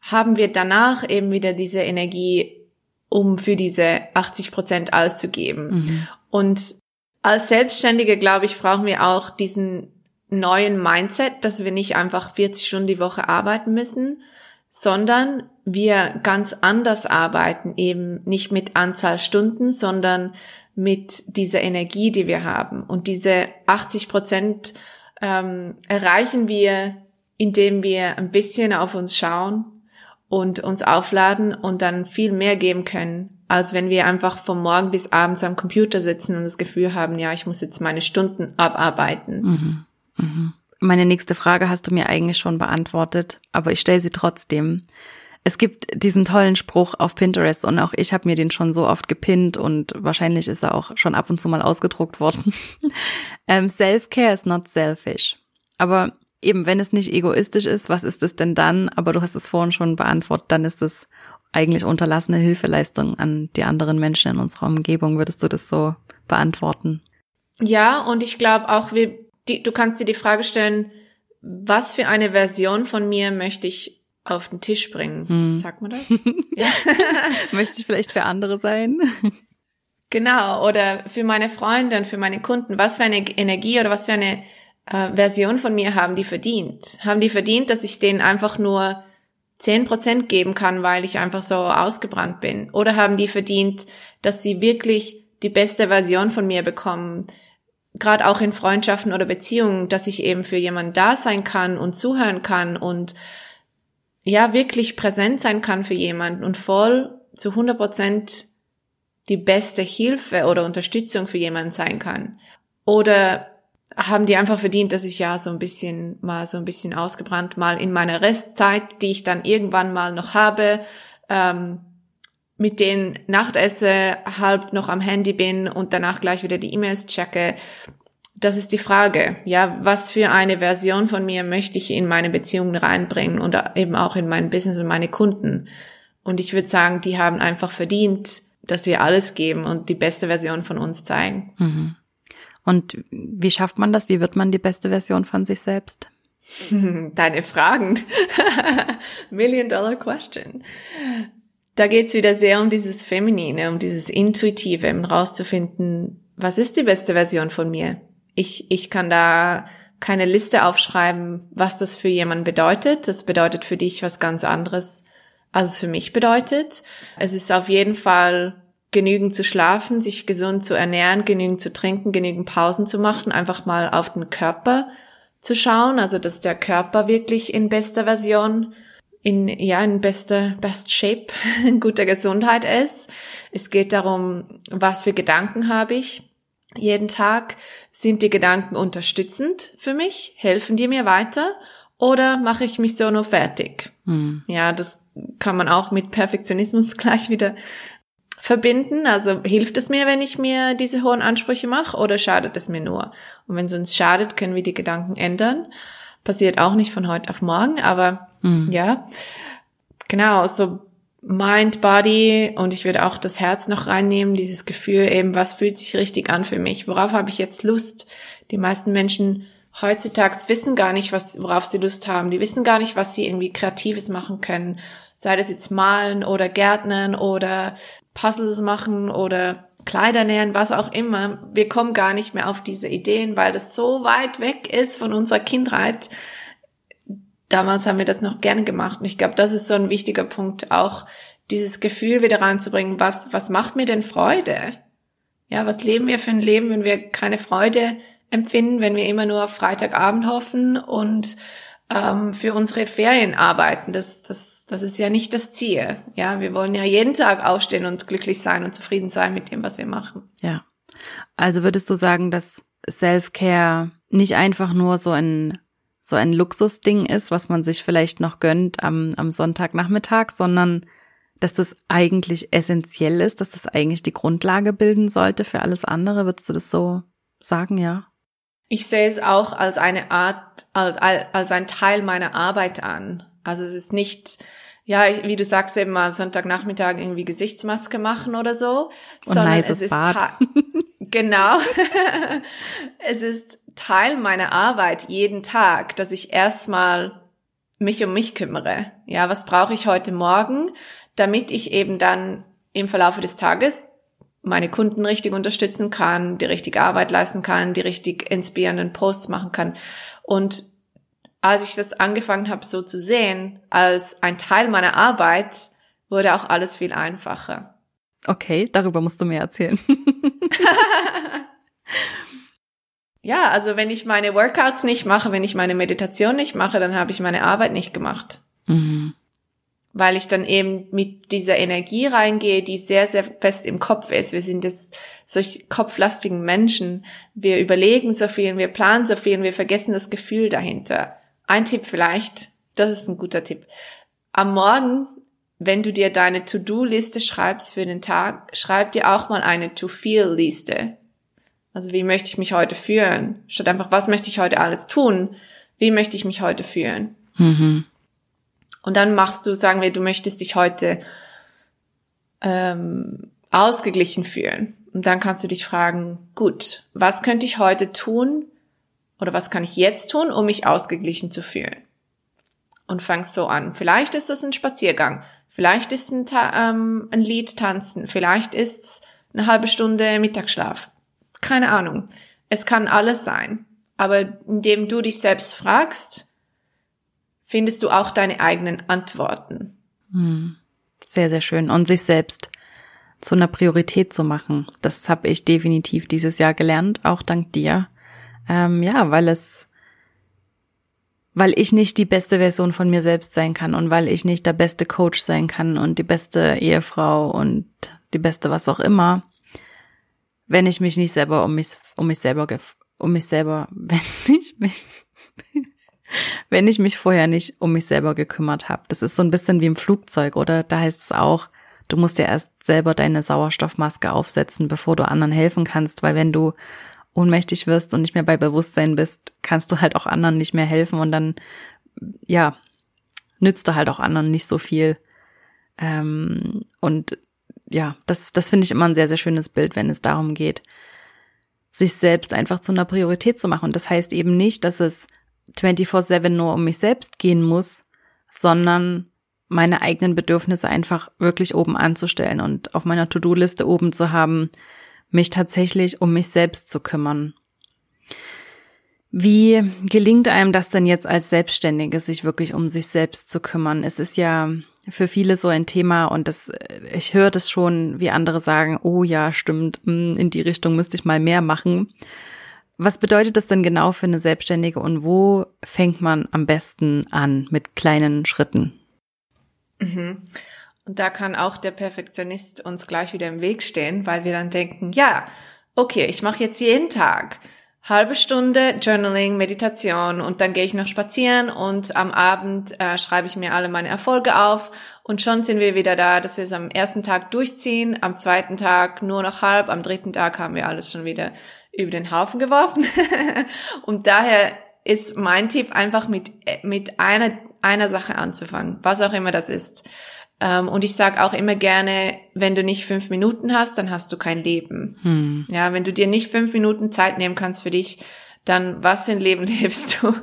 haben wir danach eben wieder diese Energie um für diese 80 Prozent auszugeben. Mhm. Und als Selbstständige, glaube ich, brauchen wir auch diesen neuen Mindset, dass wir nicht einfach 40 Stunden die Woche arbeiten müssen, sondern wir ganz anders arbeiten, eben nicht mit Anzahl Stunden, sondern mit dieser Energie, die wir haben. Und diese 80 Prozent ähm, erreichen wir, indem wir ein bisschen auf uns schauen und uns aufladen und dann viel mehr geben können, als wenn wir einfach vom Morgen bis abends am Computer sitzen und das Gefühl haben, ja, ich muss jetzt meine Stunden abarbeiten. Mhm. Mhm. Meine nächste Frage hast du mir eigentlich schon beantwortet, aber ich stelle sie trotzdem. Es gibt diesen tollen Spruch auf Pinterest und auch ich habe mir den schon so oft gepinnt und wahrscheinlich ist er auch schon ab und zu mal ausgedruckt worden. <laughs> ähm, Self-care is not selfish. Aber eben, wenn es nicht egoistisch ist, was ist es denn dann? Aber du hast es vorhin schon beantwortet, dann ist es eigentlich unterlassene Hilfeleistung an die anderen Menschen in unserer Umgebung. Würdest du das so beantworten? Ja, und ich glaube auch, wir, die, du kannst dir die Frage stellen, was für eine Version von mir möchte ich auf den Tisch bringen? Hm. Sagt man das? <laughs> ja. <laughs> möchte ich vielleicht für andere sein? Genau, oder für meine Freunde und für meine Kunden. Was für eine Energie oder was für eine äh, Version von mir haben die verdient? Haben die verdient, dass ich denen einfach nur zehn Prozent geben kann, weil ich einfach so ausgebrannt bin? Oder haben die verdient, dass sie wirklich die beste Version von mir bekommen? Gerade auch in Freundschaften oder Beziehungen, dass ich eben für jemanden da sein kann und zuhören kann und ja, wirklich präsent sein kann für jemanden und voll zu 100 Prozent die beste Hilfe oder Unterstützung für jemanden sein kann. Oder haben die einfach verdient, dass ich ja so ein bisschen mal so ein bisschen ausgebrannt mal in meiner Restzeit, die ich dann irgendwann mal noch habe, ähm, mit den Nachtesse halb noch am Handy bin und danach gleich wieder die E-Mails checke. Das ist die Frage. Ja, was für eine Version von mir möchte ich in meine Beziehungen reinbringen und eben auch in mein Business und meine Kunden? Und ich würde sagen, die haben einfach verdient, dass wir alles geben und die beste Version von uns zeigen. Mhm. Und wie schafft man das? Wie wird man die beste Version von sich selbst? <laughs> Deine Fragen. <laughs> Million Dollar Question. Da geht's wieder sehr um dieses Feminine, um dieses Intuitive, um rauszufinden, was ist die beste Version von mir? Ich, ich kann da keine Liste aufschreiben, was das für jemanden bedeutet. Das bedeutet für dich was ganz anderes, als es für mich bedeutet. Es ist auf jeden Fall genügend zu schlafen, sich gesund zu ernähren, genügend zu trinken, genügend Pausen zu machen, einfach mal auf den Körper zu schauen, also dass der Körper wirklich in bester Version, in, ja, in bester, best shape, <laughs> in guter Gesundheit ist. Es geht darum, was für Gedanken habe ich jeden Tag? Sind die Gedanken unterstützend für mich? Helfen die mir weiter? Oder mache ich mich so nur fertig? Hm. Ja, das kann man auch mit Perfektionismus <laughs> gleich wieder verbinden? Also hilft es mir, wenn ich mir diese hohen Ansprüche mache oder schadet es mir nur? Und wenn es uns schadet, können wir die Gedanken ändern. Passiert auch nicht von heute auf morgen, aber mhm. ja, genau, so Mind, Body und ich würde auch das Herz noch reinnehmen, dieses Gefühl eben, was fühlt sich richtig an für mich? Worauf habe ich jetzt Lust? Die meisten Menschen heutzutage wissen gar nicht, was, worauf sie Lust haben. Die wissen gar nicht, was sie irgendwie Kreatives machen können. Sei das jetzt malen oder Gärtnern oder Puzzles machen oder Kleider nähen, was auch immer. Wir kommen gar nicht mehr auf diese Ideen, weil das so weit weg ist von unserer Kindheit. Damals haben wir das noch gerne gemacht. Und ich glaube, das ist so ein wichtiger Punkt, auch dieses Gefühl wieder reinzubringen, was, was macht mir denn Freude? Ja, was leben wir für ein Leben, wenn wir keine Freude empfinden, wenn wir immer nur auf Freitagabend hoffen und ähm, für unsere Ferien arbeiten. Das, das, das ist ja nicht das Ziel. Ja, wir wollen ja jeden Tag aufstehen und glücklich sein und zufrieden sein mit dem, was wir machen. Ja. Also würdest du sagen, dass Self-Care nicht einfach nur so ein so ein Luxusding ist, was man sich vielleicht noch gönnt am, am Sonntagnachmittag, sondern dass das eigentlich essentiell ist, dass das eigentlich die Grundlage bilden sollte für alles andere. Würdest du das so sagen, ja? Ich sehe es auch als eine Art, als ein Teil meiner Arbeit an. Also es ist nicht, ja, wie du sagst, eben mal Sonntagnachmittag irgendwie Gesichtsmaske machen oder so, Und sondern es ist <laughs> genau. <laughs> es ist Teil meiner Arbeit jeden Tag, dass ich erstmal mich um mich kümmere. Ja, was brauche ich heute Morgen, damit ich eben dann im Verlauf des Tages meine Kunden richtig unterstützen kann, die richtige Arbeit leisten kann, die richtig inspirierenden Posts machen kann. Und als ich das angefangen habe, so zu sehen, als ein Teil meiner Arbeit, wurde auch alles viel einfacher. Okay, darüber musst du mir erzählen. <laughs> ja, also wenn ich meine Workouts nicht mache, wenn ich meine Meditation nicht mache, dann habe ich meine Arbeit nicht gemacht. Mhm. Weil ich dann eben mit dieser Energie reingehe, die sehr, sehr fest im Kopf ist. Wir sind jetzt solch kopflastigen Menschen. Wir überlegen so viel, wir planen so viel und wir vergessen das Gefühl dahinter. Ein Tipp vielleicht, das ist ein guter Tipp. Am Morgen, wenn du dir deine To-Do-Liste schreibst für den Tag, schreib dir auch mal eine To-Feel-Liste. Also wie möchte ich mich heute fühlen? Statt einfach, was möchte ich heute alles tun? Wie möchte ich mich heute fühlen? Mhm. Und dann machst du, sagen wir, du möchtest dich heute ähm, ausgeglichen fühlen. Und dann kannst du dich fragen, gut, was könnte ich heute tun oder was kann ich jetzt tun, um mich ausgeglichen zu fühlen? Und fangst so an. Vielleicht ist das ein Spaziergang, vielleicht ist ein, ähm, ein Lied tanzen, vielleicht ist es eine halbe Stunde Mittagsschlaf. Keine Ahnung. Es kann alles sein. Aber indem du dich selbst fragst, findest du auch deine eigenen Antworten. Hm. Sehr, sehr schön. Und sich selbst zu einer Priorität zu machen. Das habe ich definitiv dieses Jahr gelernt, auch dank dir. Ähm, ja, weil es, weil ich nicht die beste Version von mir selbst sein kann und weil ich nicht der beste Coach sein kann und die beste Ehefrau und die beste was auch immer, wenn ich mich nicht selber um mich, um mich selber, um mich selber, <laughs> wenn ich mich, <laughs> wenn ich mich vorher nicht um mich selber gekümmert habe. Das ist so ein bisschen wie im Flugzeug, oder? Da heißt es auch, du musst ja erst selber deine Sauerstoffmaske aufsetzen, bevor du anderen helfen kannst, weil wenn du ohnmächtig wirst und nicht mehr bei Bewusstsein bist, kannst du halt auch anderen nicht mehr helfen und dann, ja, nützt du halt auch anderen nicht so viel. Ähm, und ja, das, das finde ich immer ein sehr, sehr schönes Bild, wenn es darum geht, sich selbst einfach zu einer Priorität zu machen. Und das heißt eben nicht, dass es 24-7 nur um mich selbst gehen muss, sondern meine eigenen Bedürfnisse einfach wirklich oben anzustellen und auf meiner To-Do-Liste oben zu haben, mich tatsächlich um mich selbst zu kümmern. Wie gelingt einem das denn jetzt als Selbstständige, sich wirklich um sich selbst zu kümmern? Es ist ja für viele so ein Thema und das, ich höre das schon, wie andere sagen, oh ja, stimmt, hm, in die Richtung müsste ich mal mehr machen. Was bedeutet das denn genau für eine Selbstständige und wo fängt man am besten an mit kleinen Schritten? Mhm. Und da kann auch der Perfektionist uns gleich wieder im Weg stehen, weil wir dann denken, ja, okay, ich mache jetzt jeden Tag halbe Stunde Journaling, Meditation und dann gehe ich noch spazieren und am Abend äh, schreibe ich mir alle meine Erfolge auf und schon sind wir wieder da, dass wir es am ersten Tag durchziehen, am zweiten Tag nur noch halb, am dritten Tag haben wir alles schon wieder über den Haufen geworfen. <laughs> und daher ist mein Tipp einfach mit, mit einer, einer Sache anzufangen, was auch immer das ist. Ähm, und ich sage auch immer gerne, wenn du nicht fünf Minuten hast, dann hast du kein Leben. Hm. Ja, wenn du dir nicht fünf Minuten Zeit nehmen kannst für dich, dann was für ein Leben <laughs> lebst du?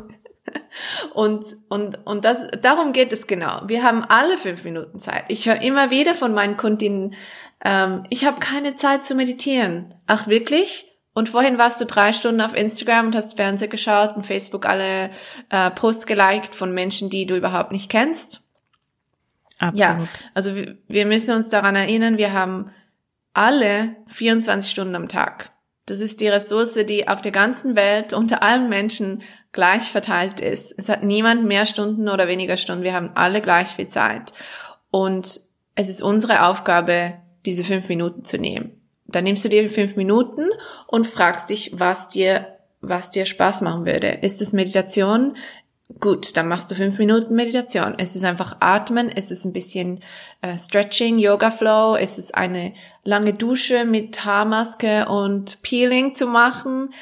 und und und das darum geht es genau. Wir haben alle fünf Minuten Zeit. Ich höre immer wieder von meinen Kundinnen, ähm, ich habe keine Zeit zu meditieren. Ach wirklich? Und vorhin warst du drei Stunden auf Instagram und hast Fernsehen geschaut und Facebook alle äh, Posts geliked von Menschen, die du überhaupt nicht kennst. Absolut. Ja, also wir, wir müssen uns daran erinnern, wir haben alle 24 Stunden am Tag. Das ist die Ressource, die auf der ganzen Welt unter allen Menschen gleich verteilt ist. Es hat niemand mehr Stunden oder weniger Stunden. Wir haben alle gleich viel Zeit. Und es ist unsere Aufgabe, diese fünf Minuten zu nehmen. Dann nimmst du dir fünf Minuten und fragst dich, was dir, was dir Spaß machen würde. Ist es Meditation? Gut, dann machst du fünf Minuten Meditation. Es ist einfach Atmen, es ist ein bisschen äh, Stretching, Yoga Flow, es ist eine lange Dusche mit Haarmaske und Peeling zu machen.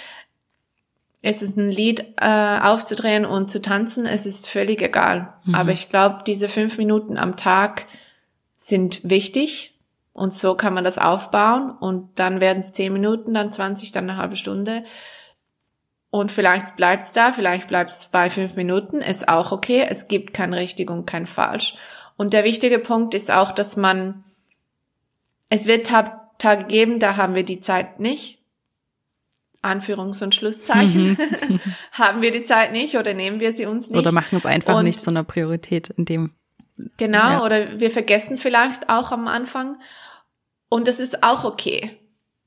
Es ist ein Lied äh, aufzudrehen und zu tanzen, es ist völlig egal. Mhm. Aber ich glaube, diese fünf Minuten am Tag sind wichtig und so kann man das aufbauen und dann werden es zehn Minuten, dann 20, dann eine halbe Stunde. Und vielleicht bleibt es da, vielleicht bleibt es bei fünf Minuten, ist auch okay. Es gibt kein richtig und kein falsch. Und der wichtige Punkt ist auch, dass man, es wird Tage geben, da haben wir die Zeit nicht. Anführungs- und Schlusszeichen. Mhm. <laughs> haben wir die Zeit nicht oder nehmen wir sie uns nicht. Oder machen es einfach und, nicht so eine Priorität in dem Genau, ja. oder wir vergessen es vielleicht auch am Anfang. Und das ist auch okay.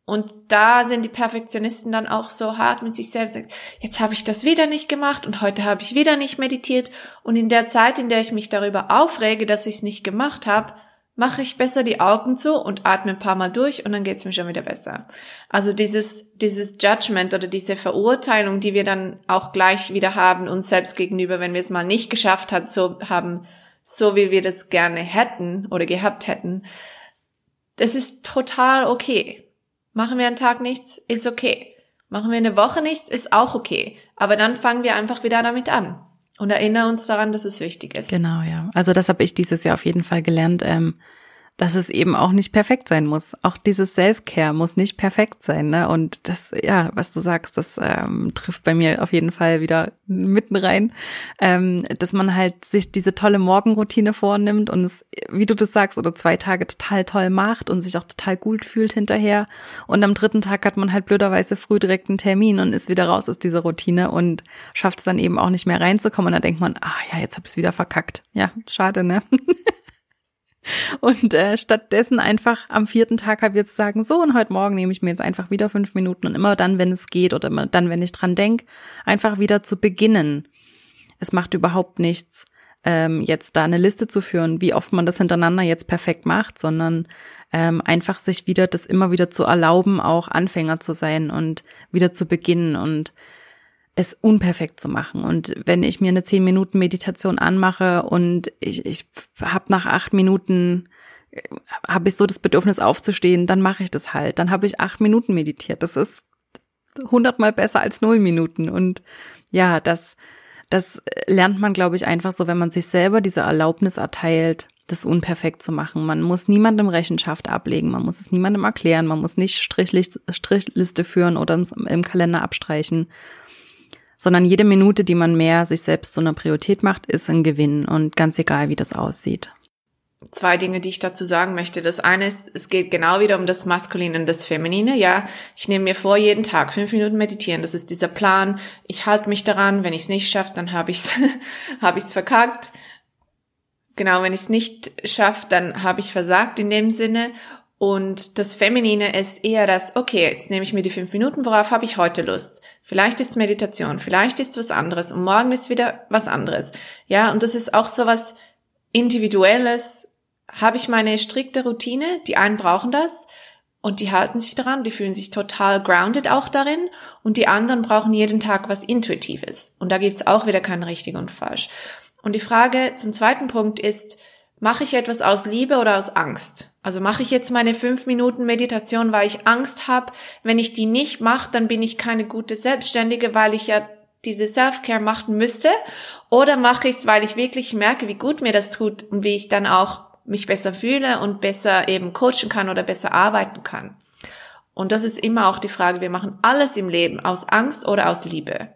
Und da sind die Perfektionisten dann auch so hart mit sich selbst. Jetzt habe ich das wieder nicht gemacht und heute habe ich wieder nicht meditiert. Und in der Zeit, in der ich mich darüber aufrege, dass ich es nicht gemacht habe, mache ich besser die Augen zu und atme ein paar Mal durch und dann geht's mir schon wieder besser. Also dieses, dieses Judgment oder diese Verurteilung, die wir dann auch gleich wieder haben uns selbst gegenüber, wenn wir es mal nicht geschafft hat, so haben, so wie wir das gerne hätten oder gehabt hätten, das ist total okay. Machen wir einen Tag nichts, ist okay. Machen wir eine Woche nichts, ist auch okay. Aber dann fangen wir einfach wieder damit an und erinnere uns daran, dass es wichtig ist. Genau, ja. Also das habe ich dieses Jahr auf jeden Fall gelernt. Ähm, dass es eben auch nicht perfekt sein muss. Auch dieses Self-Care muss nicht perfekt sein. Ne? Und das, ja, was du sagst, das ähm, trifft bei mir auf jeden Fall wieder mitten rein, ähm, dass man halt sich diese tolle Morgenroutine vornimmt und es, wie du das sagst, oder zwei Tage total toll macht und sich auch total gut fühlt hinterher. Und am dritten Tag hat man halt blöderweise früh direkt einen Termin und ist wieder raus aus dieser Routine und schafft es dann eben auch nicht mehr reinzukommen. Und dann denkt man, ah ja, jetzt hab ich es wieder verkackt. Ja, schade, ne? <laughs> Und äh, stattdessen einfach am vierten Tag halt jetzt sagen, so und heute Morgen nehme ich mir jetzt einfach wieder fünf Minuten und immer dann, wenn es geht oder immer dann, wenn ich dran denk, einfach wieder zu beginnen. Es macht überhaupt nichts, ähm, jetzt da eine Liste zu führen, wie oft man das hintereinander jetzt perfekt macht, sondern ähm, einfach sich wieder das immer wieder zu erlauben, auch Anfänger zu sein und wieder zu beginnen und es unperfekt zu machen. Und wenn ich mir eine zehn Minuten Meditation anmache und ich, ich habe nach acht Minuten äh, habe ich so das Bedürfnis aufzustehen, dann mache ich das halt. Dann habe ich acht Minuten meditiert. Das ist hundertmal besser als null Minuten. Und ja, das, das lernt man, glaube ich, einfach so, wenn man sich selber diese Erlaubnis erteilt, das unperfekt zu machen. Man muss niemandem Rechenschaft ablegen, man muss es niemandem erklären, man muss nicht Strichliste führen oder im Kalender abstreichen, sondern jede Minute, die man mehr sich selbst zu einer Priorität macht, ist ein Gewinn und ganz egal, wie das aussieht. Zwei Dinge, die ich dazu sagen möchte. Das eine ist, es geht genau wieder um das Maskuline und das Feminine. Ja, ich nehme mir vor, jeden Tag fünf Minuten meditieren. Das ist dieser Plan. Ich halte mich daran. Wenn ich es nicht schaffe, dann habe ich es <laughs> hab ich's verkackt. Genau, wenn ich es nicht schaffe, dann habe ich versagt in dem Sinne. Und das Feminine ist eher das, okay, jetzt nehme ich mir die fünf Minuten, worauf habe ich heute Lust? Vielleicht ist Meditation, vielleicht ist was anderes und morgen ist wieder was anderes. Ja, und das ist auch so was Individuelles. Habe ich meine strikte Routine? Die einen brauchen das und die halten sich daran, die fühlen sich total grounded auch darin und die anderen brauchen jeden Tag was Intuitives. Und da gibt's auch wieder kein richtig und falsch. Und die Frage zum zweiten Punkt ist, Mache ich etwas aus Liebe oder aus Angst? Also mache ich jetzt meine fünf Minuten Meditation, weil ich Angst habe, wenn ich die nicht mache, dann bin ich keine gute Selbstständige, weil ich ja diese Self-Care machen müsste. Oder mache ich es, weil ich wirklich merke, wie gut mir das tut und wie ich dann auch mich besser fühle und besser eben coachen kann oder besser arbeiten kann. Und das ist immer auch die Frage, wir machen alles im Leben aus Angst oder aus Liebe.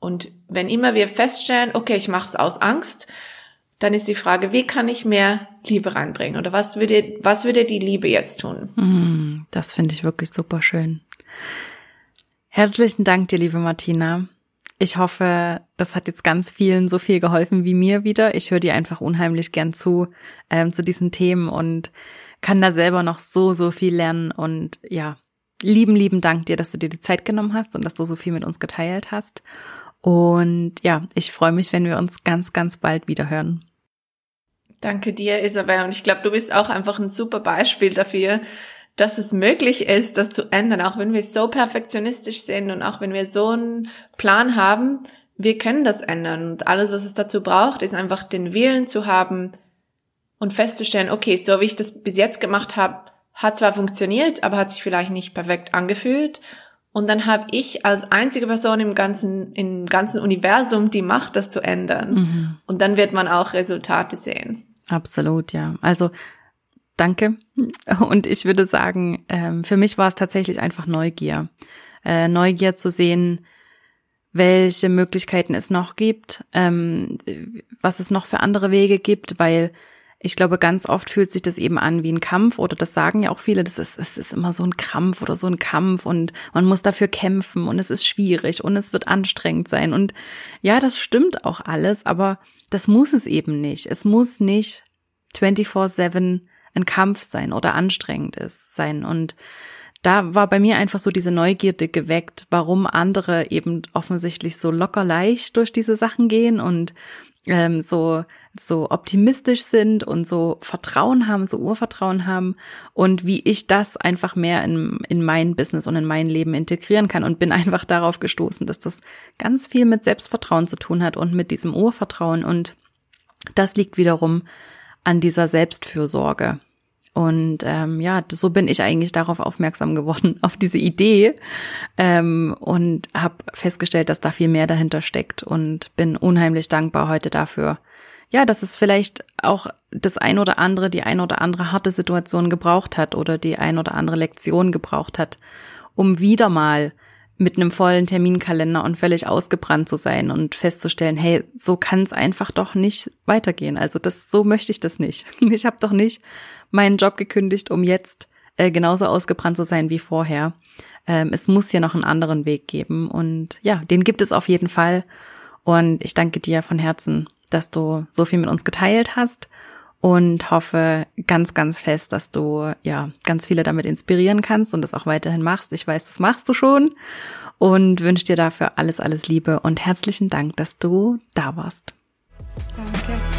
Und wenn immer wir feststellen, okay, ich mache es aus Angst, dann ist die Frage, wie kann ich mehr Liebe reinbringen? Oder was würde, was würde die Liebe jetzt tun? Mm, das finde ich wirklich super schön. Herzlichen Dank dir, liebe Martina. Ich hoffe, das hat jetzt ganz vielen so viel geholfen wie mir wieder. Ich höre dir einfach unheimlich gern zu, ähm, zu diesen Themen und kann da selber noch so, so viel lernen. Und ja, lieben, lieben Dank dir, dass du dir die Zeit genommen hast und dass du so viel mit uns geteilt hast. Und ja, ich freue mich, wenn wir uns ganz, ganz bald wieder hören. Danke dir, Isabel. Und ich glaube, du bist auch einfach ein super Beispiel dafür, dass es möglich ist, das zu ändern, auch wenn wir so perfektionistisch sind und auch wenn wir so einen Plan haben, wir können das ändern. Und alles, was es dazu braucht, ist einfach den Willen zu haben und festzustellen, okay, so wie ich das bis jetzt gemacht habe, hat zwar funktioniert, aber hat sich vielleicht nicht perfekt angefühlt. Und dann habe ich als einzige Person im ganzen, im ganzen Universum die Macht, das zu ändern. Mhm. Und dann wird man auch Resultate sehen. Absolut, ja. Also danke. <laughs> Und ich würde sagen, ähm, für mich war es tatsächlich einfach Neugier. Äh, Neugier zu sehen, welche Möglichkeiten es noch gibt, ähm, was es noch für andere Wege gibt, weil ich glaube, ganz oft fühlt sich das eben an wie ein Kampf oder das sagen ja auch viele, das ist, es ist immer so ein Krampf oder so ein Kampf und man muss dafür kämpfen und es ist schwierig und es wird anstrengend sein und ja, das stimmt auch alles, aber das muss es eben nicht. Es muss nicht 24-7 ein Kampf sein oder anstrengend ist sein und da war bei mir einfach so diese Neugierde geweckt, warum andere eben offensichtlich so locker leicht durch diese Sachen gehen und ähm, so so optimistisch sind und so Vertrauen haben, so Urvertrauen haben und wie ich das einfach mehr in, in mein Business und in mein Leben integrieren kann und bin <laughs> einfach darauf gestoßen, dass das ganz viel mit Selbstvertrauen zu tun hat und mit diesem Urvertrauen und das liegt wiederum an dieser Selbstfürsorge. Und ähm, ja, so bin ich eigentlich darauf aufmerksam geworden, <laughs> auf diese Idee ähm, und habe festgestellt, dass da viel mehr dahinter steckt und bin unheimlich dankbar heute dafür. Ja, dass es vielleicht auch das ein oder andere, die ein oder andere harte Situation gebraucht hat oder die ein oder andere Lektion gebraucht hat, um wieder mal mit einem vollen Terminkalender und völlig ausgebrannt zu sein und festzustellen, hey, so kann es einfach doch nicht weitergehen. Also das, so möchte ich das nicht. <laughs> Ich habe doch nicht meinen Job gekündigt, um jetzt äh, genauso ausgebrannt zu sein wie vorher. Ähm, es muss hier noch einen anderen Weg geben und ja, den gibt es auf jeden Fall. Und ich danke dir von Herzen, dass du so viel mit uns geteilt hast und hoffe ganz, ganz fest, dass du ja ganz viele damit inspirieren kannst und das auch weiterhin machst. Ich weiß, das machst du schon und wünsche dir dafür alles, alles Liebe und herzlichen Dank, dass du da warst. Danke.